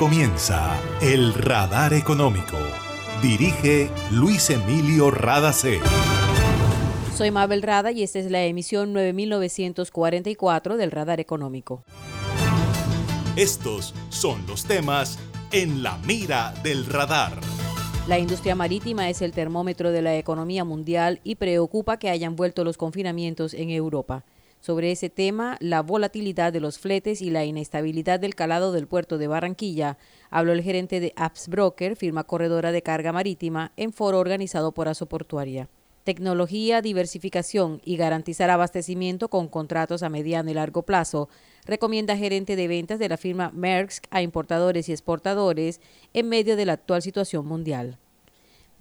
comienza El Radar Económico. Dirige Luis Emilio Radacé. Soy Mabel Rada y esta es la emisión 9944 del Radar Económico. Estos son los temas en la mira del radar. La industria marítima es el termómetro de la economía mundial y preocupa que hayan vuelto los confinamientos en Europa. Sobre ese tema, la volatilidad de los fletes y la inestabilidad del calado del puerto de Barranquilla, habló el gerente de Apps Broker, firma corredora de carga marítima, en foro organizado por Asoportuaria. Tecnología, diversificación y garantizar abastecimiento con contratos a mediano y largo plazo, recomienda gerente de ventas de la firma Maersk a importadores y exportadores en medio de la actual situación mundial.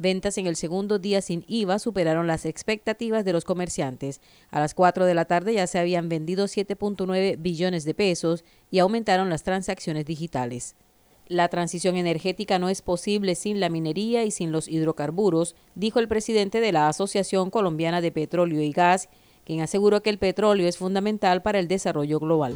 Ventas en el segundo día sin IVA superaron las expectativas de los comerciantes. A las 4 de la tarde ya se habían vendido 7.9 billones de pesos y aumentaron las transacciones digitales. La transición energética no es posible sin la minería y sin los hidrocarburos, dijo el presidente de la Asociación Colombiana de Petróleo y Gas, quien aseguró que el petróleo es fundamental para el desarrollo global.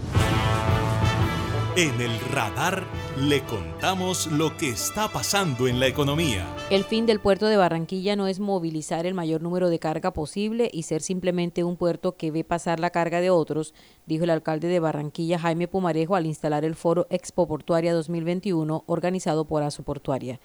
En el radar le contamos lo que está pasando en la economía. El fin del puerto de Barranquilla no es movilizar el mayor número de carga posible y ser simplemente un puerto que ve pasar la carga de otros, dijo el alcalde de Barranquilla Jaime Pumarejo al instalar el foro Expo Portuaria 2021 organizado por Asoportuaria.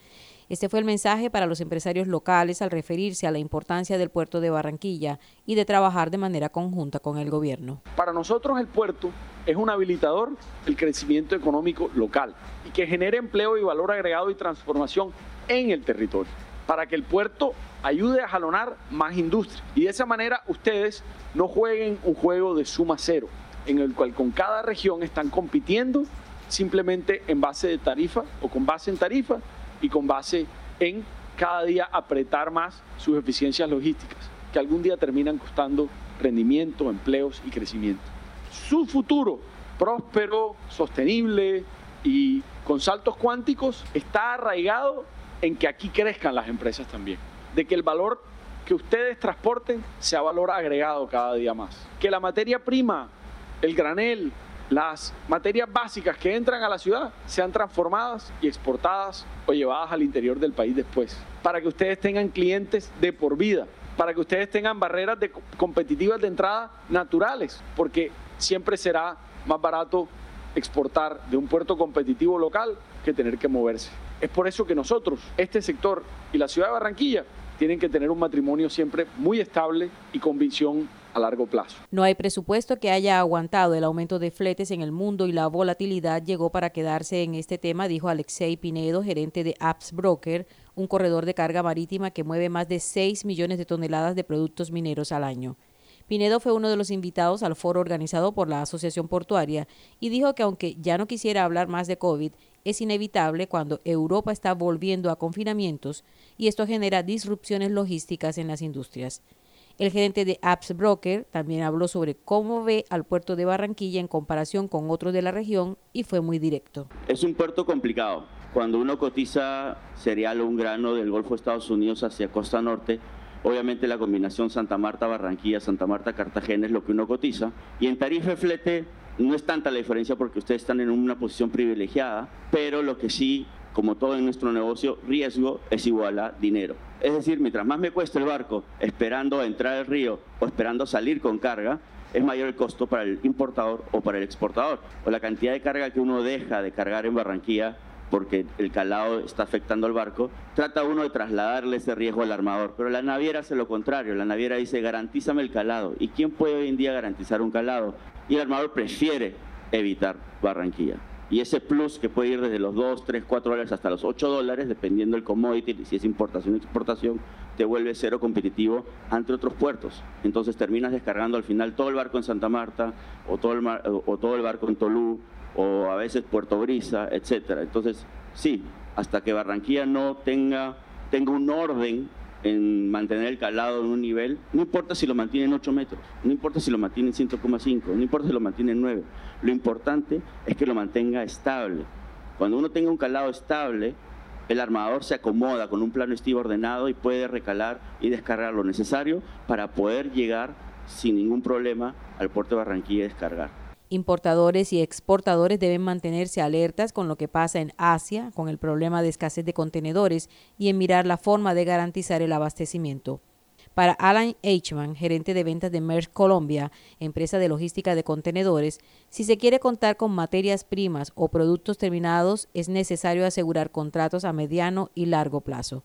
Este fue el mensaje para los empresarios locales al referirse a la importancia del puerto de Barranquilla y de trabajar de manera conjunta con el gobierno. Para nosotros el puerto es un habilitador del crecimiento económico local y que genere empleo y valor agregado y transformación en el territorio, para que el puerto ayude a jalonar más industria y de esa manera ustedes no jueguen un juego de suma cero, en el cual con cada región están compitiendo simplemente en base de tarifa o con base en tarifa y con base en cada día apretar más sus eficiencias logísticas, que algún día terminan costando rendimiento, empleos y crecimiento. Su futuro próspero, sostenible y con saltos cuánticos está arraigado en que aquí crezcan las empresas también, de que el valor que ustedes transporten sea valor agregado cada día más, que la materia prima, el granel, las materias básicas que entran a la ciudad sean transformadas y exportadas o llevadas al interior del país después, para que ustedes tengan clientes de por vida, para que ustedes tengan barreras de competitivas de entrada naturales, porque siempre será más barato exportar de un puerto competitivo local que tener que moverse. Es por eso que nosotros, este sector y la ciudad de Barranquilla, tienen que tener un matrimonio siempre muy estable y con visión largo plazo. No hay presupuesto que haya aguantado el aumento de fletes en el mundo y la volatilidad llegó para quedarse en este tema, dijo Alexei Pinedo, gerente de Apps Broker, un corredor de carga marítima que mueve más de 6 millones de toneladas de productos mineros al año. Pinedo fue uno de los invitados al foro organizado por la Asociación Portuaria y dijo que aunque ya no quisiera hablar más de COVID, es inevitable cuando Europa está volviendo a confinamientos y esto genera disrupciones logísticas en las industrias. El gerente de Apps Broker también habló sobre cómo ve al puerto de Barranquilla en comparación con otros de la región y fue muy directo. Es un puerto complicado. Cuando uno cotiza cereal o un grano del Golfo de Estados Unidos hacia Costa Norte, obviamente la combinación Santa Marta-Barranquilla, Santa Marta-Cartagena es lo que uno cotiza. Y en tarifa de flete no es tanta la diferencia porque ustedes están en una posición privilegiada, pero lo que sí como todo en nuestro negocio, riesgo es igual a dinero. Es decir, mientras más me cuesta el barco esperando entrar al río o esperando salir con carga, es mayor el costo para el importador o para el exportador. O la cantidad de carga que uno deja de cargar en Barranquilla porque el calado está afectando al barco, trata uno de trasladarle ese riesgo al armador. Pero la naviera hace lo contrario, la naviera dice garantízame el calado. ¿Y quién puede hoy en día garantizar un calado? Y el armador prefiere evitar Barranquilla. Y ese plus que puede ir desde los 2, 3, 4 dólares hasta los 8 dólares, dependiendo del commodity, si es importación o exportación, te vuelve cero competitivo ante otros puertos. Entonces terminas descargando al final todo el barco en Santa Marta o todo el, o todo el barco en Tolú o a veces Puerto Brisa, etcétera. Entonces, sí, hasta que Barranquilla no tenga, tenga un orden en mantener el calado en un nivel, no importa si lo mantiene en 8 metros, no importa si lo mantiene en 100,5, no importa si lo mantiene en 9, lo importante es que lo mantenga estable. Cuando uno tenga un calado estable, el armador se acomoda con un plano estivo ordenado y puede recalar y descargar lo necesario para poder llegar sin ningún problema al puerto de Barranquilla y descargar. Importadores y exportadores deben mantenerse alertas con lo que pasa en Asia, con el problema de escasez de contenedores y en mirar la forma de garantizar el abastecimiento. Para Alan Eichmann, gerente de ventas de Maersk Colombia, empresa de logística de contenedores, si se quiere contar con materias primas o productos terminados, es necesario asegurar contratos a mediano y largo plazo.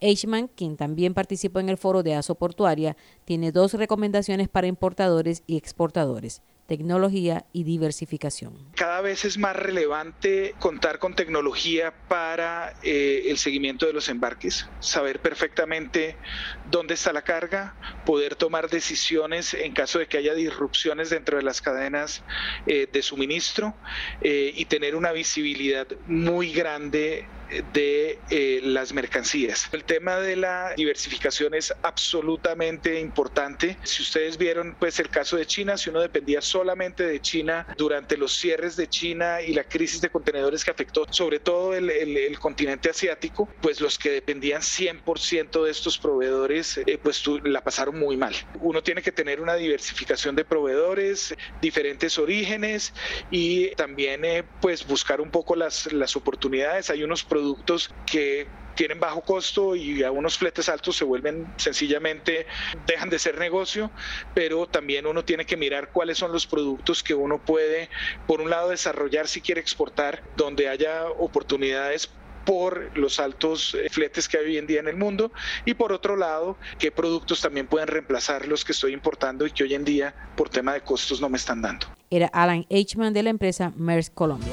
Eichmann, quien también participó en el foro de ASO Portuaria, tiene dos recomendaciones para importadores y exportadores tecnología y diversificación. Cada vez es más relevante contar con tecnología para eh, el seguimiento de los embarques, saber perfectamente dónde está la carga, poder tomar decisiones en caso de que haya disrupciones dentro de las cadenas eh, de suministro eh, y tener una visibilidad muy grande de eh, las mercancías. El tema de la diversificación es absolutamente importante. Si ustedes vieron pues el caso de China, si uno dependía solamente de China durante los cierres de China y la crisis de contenedores que afectó sobre todo el, el, continente asiático, pues los que dependían 100% de estos proveedores eh, pues la pasaron muy mal. Uno tiene que tener una diversificación de proveedores, diferentes orígenes y también eh, pues buscar un poco las, las oportunidades. Hay unos productos que tienen bajo costo y a unos fletes altos se vuelven sencillamente, dejan de ser negocio, pero también uno tiene que mirar cuáles son los productos que uno puede, por un lado, desarrollar si quiere exportar, donde haya oportunidades por los altos eh, fletes que hay hoy en día en el mundo y por otro lado, qué productos también pueden reemplazar los que estoy importando y que hoy en día por tema de costos no me están dando. Era Alan Eichmann de la empresa Maersk Colombia.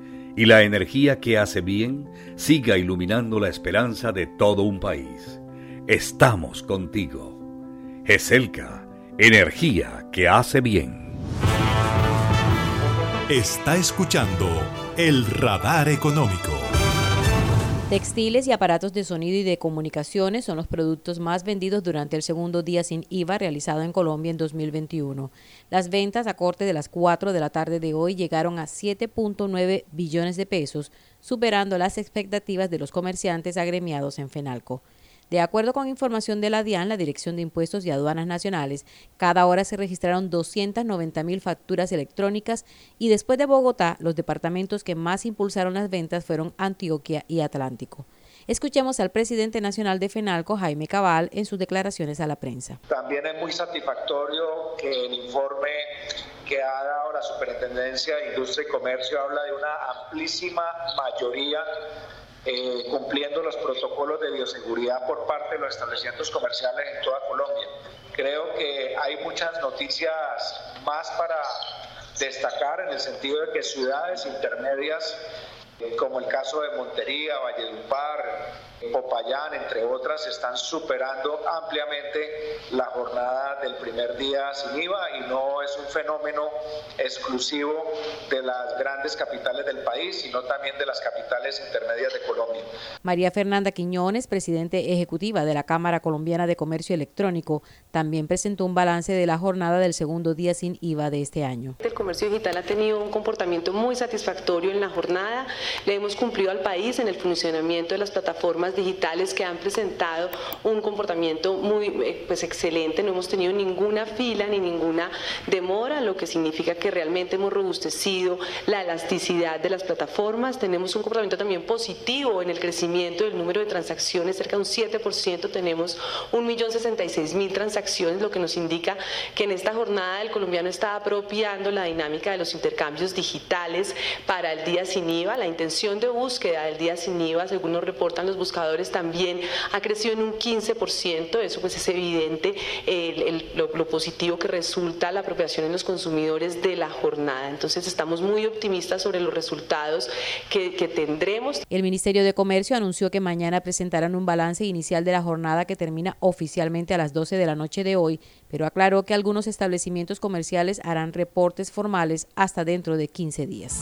y la energía que hace bien siga iluminando la esperanza de todo un país. Estamos contigo. GESELCA, energía que hace bien. Está escuchando el radar económico. Textiles y aparatos de sonido y de comunicaciones son los productos más vendidos durante el segundo día sin IVA realizado en Colombia en 2021. Las ventas a corte de las 4 de la tarde de hoy llegaron a 7.9 billones de pesos, superando las expectativas de los comerciantes agremiados en Fenalco. De acuerdo con información de la DIAN, la Dirección de Impuestos y Aduanas Nacionales, cada hora se registraron 290 mil facturas electrónicas y después de Bogotá, los departamentos que más impulsaron las ventas fueron Antioquia y Atlántico. Escuchemos al presidente nacional de FENALCO, Jaime Cabal, en sus declaraciones a la prensa. También es muy satisfactorio que el informe que ha dado la Superintendencia de Industria y Comercio habla de una amplísima mayoría eh, cumpliendo los protocolos de bioseguridad por parte de los establecimientos comerciales en toda Colombia. Creo que hay muchas noticias más para Destacar en el sentido de que ciudades intermedias, como el caso de Montería, Valledupar, Popayán, entre otras, están superando ampliamente la jornada del primer día sin IVA y no es un fenómeno exclusivo de las grandes capitales del país, sino también de las capitales intermedias de Colombia. María Fernanda Quiñones, presidente ejecutiva de la Cámara Colombiana de Comercio Electrónico, también presentó un balance de la jornada del segundo día sin IVA de este año. El comercio digital ha tenido un comportamiento muy satisfactorio en la jornada. Le hemos cumplido al país en el funcionamiento de las plataformas digitales que han presentado un comportamiento muy eh, pues, excelente. No hemos tenido ninguna fila ni ninguna demora, lo que significa que realmente hemos robustecido la elasticidad de las plataformas. Tenemos un comportamiento también positivo en el crecimiento del número de transacciones, cerca de un 7%. Tenemos 1.066.000 transacciones, lo que nos indica que en esta jornada el colombiano está apropiando la dinámica de los intercambios digitales para el día sin IVA. La intención de búsqueda del día sin IVA, según nos reportan los buscadores, también ha crecido en un 15%, eso pues es evidente lo, positivo que resulta la apropiación en los consumidores de la jornada. Entonces estamos muy optimistas sobre los resultados que, que tendremos. El Ministerio de Comercio anunció que mañana presentarán un balance inicial de la jornada que termina oficialmente a las 12 de la noche de hoy, pero aclaró que algunos establecimientos comerciales harán reportes formales hasta dentro de 15 días.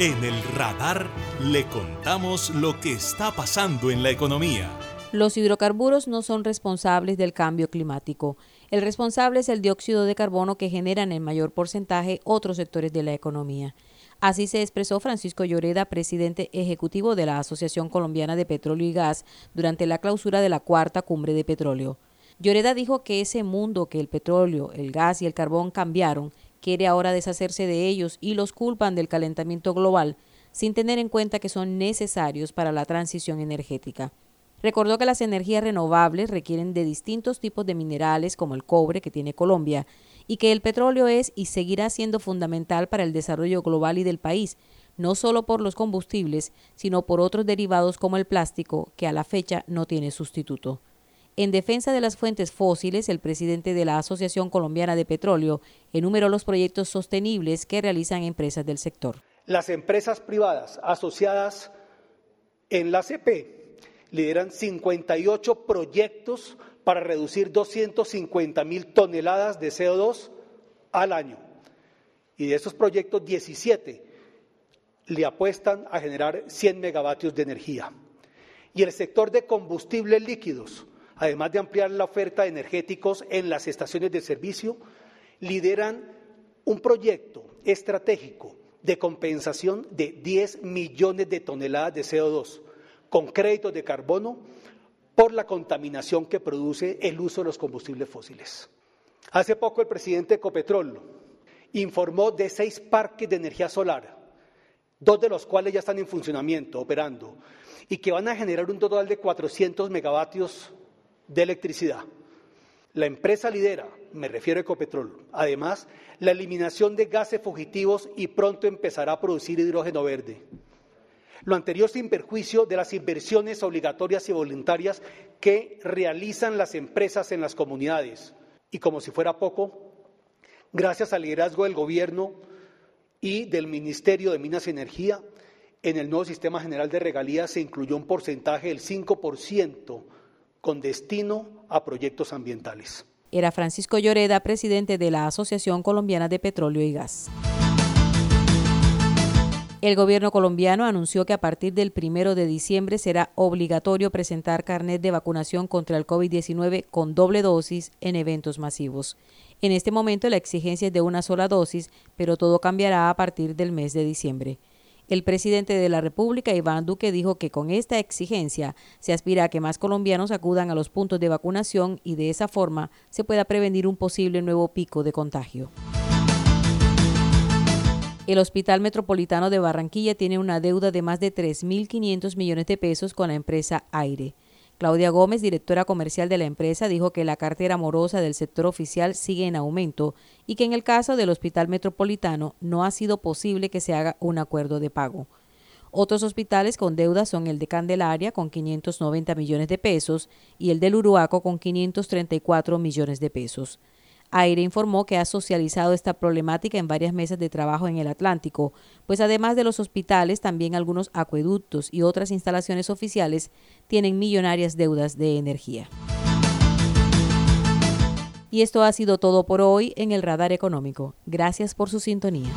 En el radar le contamos lo que está pasando en la economía. Los hidrocarburos no son responsables del cambio climático. El responsable es el dióxido de carbono que generan en mayor porcentaje otros sectores de la economía. Así se expresó Francisco Lloreda, presidente ejecutivo de la Asociación Colombiana de Petróleo y Gas, durante la clausura de la cuarta cumbre de petróleo. Lloreda dijo que ese mundo que el petróleo, el gas y el carbón cambiaron quiere ahora deshacerse de ellos y los culpan del calentamiento global, sin tener en cuenta que son necesarios para la transición energética. Recordó que las energías renovables requieren de distintos tipos de minerales como el cobre que tiene Colombia y que el petróleo es y seguirá siendo fundamental para el desarrollo global y del país, no solo por los combustibles, sino por otros derivados como el plástico, que a la fecha no tiene sustituto. En defensa de las fuentes fósiles, el presidente de la Asociación Colombiana de Petróleo enumeró los proyectos sostenibles que realizan empresas del sector. Las empresas privadas asociadas en la CP lideran 58 proyectos para reducir 250 mil toneladas de CO2 al año. Y de esos proyectos, 17 le apuestan a generar 100 megavatios de energía. Y el sector de combustibles líquidos además de ampliar la oferta de energéticos en las estaciones de servicio, lideran un proyecto estratégico de compensación de 10 millones de toneladas de CO2 con créditos de carbono por la contaminación que produce el uso de los combustibles fósiles. Hace poco el presidente Ecopetrol informó de seis parques de energía solar, dos de los cuales ya están en funcionamiento, operando, y que van a generar un total de 400 megavatios de electricidad. La empresa lidera, me refiero a Ecopetrol, además, la eliminación de gases fugitivos y pronto empezará a producir hidrógeno verde. Lo anterior sin perjuicio de las inversiones obligatorias y voluntarias que realizan las empresas en las comunidades. Y como si fuera poco, gracias al liderazgo del Gobierno y del Ministerio de Minas y Energía, en el nuevo sistema general de regalías se incluyó un porcentaje del 5% con destino a proyectos ambientales. Era Francisco Lloreda, presidente de la Asociación Colombiana de Petróleo y Gas. El gobierno colombiano anunció que a partir del primero de diciembre será obligatorio presentar carnet de vacunación contra el COVID-19 con doble dosis en eventos masivos. En este momento la exigencia es de una sola dosis, pero todo cambiará a partir del mes de diciembre. El presidente de la República, Iván Duque, dijo que con esta exigencia se aspira a que más colombianos acudan a los puntos de vacunación y de esa forma se pueda prevenir un posible nuevo pico de contagio. El Hospital Metropolitano de Barranquilla tiene una deuda de más de 3.500 millones de pesos con la empresa Aire. Claudia Gómez, directora comercial de la empresa, dijo que la cartera morosa del sector oficial sigue en aumento y que en el caso del Hospital Metropolitano no ha sido posible que se haga un acuerdo de pago. Otros hospitales con deuda son el de Candelaria con 590 millones de pesos y el del Uruaco con 534 millones de pesos. Aire informó que ha socializado esta problemática en varias mesas de trabajo en el Atlántico, pues además de los hospitales, también algunos acueductos y otras instalaciones oficiales tienen millonarias deudas de energía. Y esto ha sido todo por hoy en el Radar Económico. Gracias por su sintonía.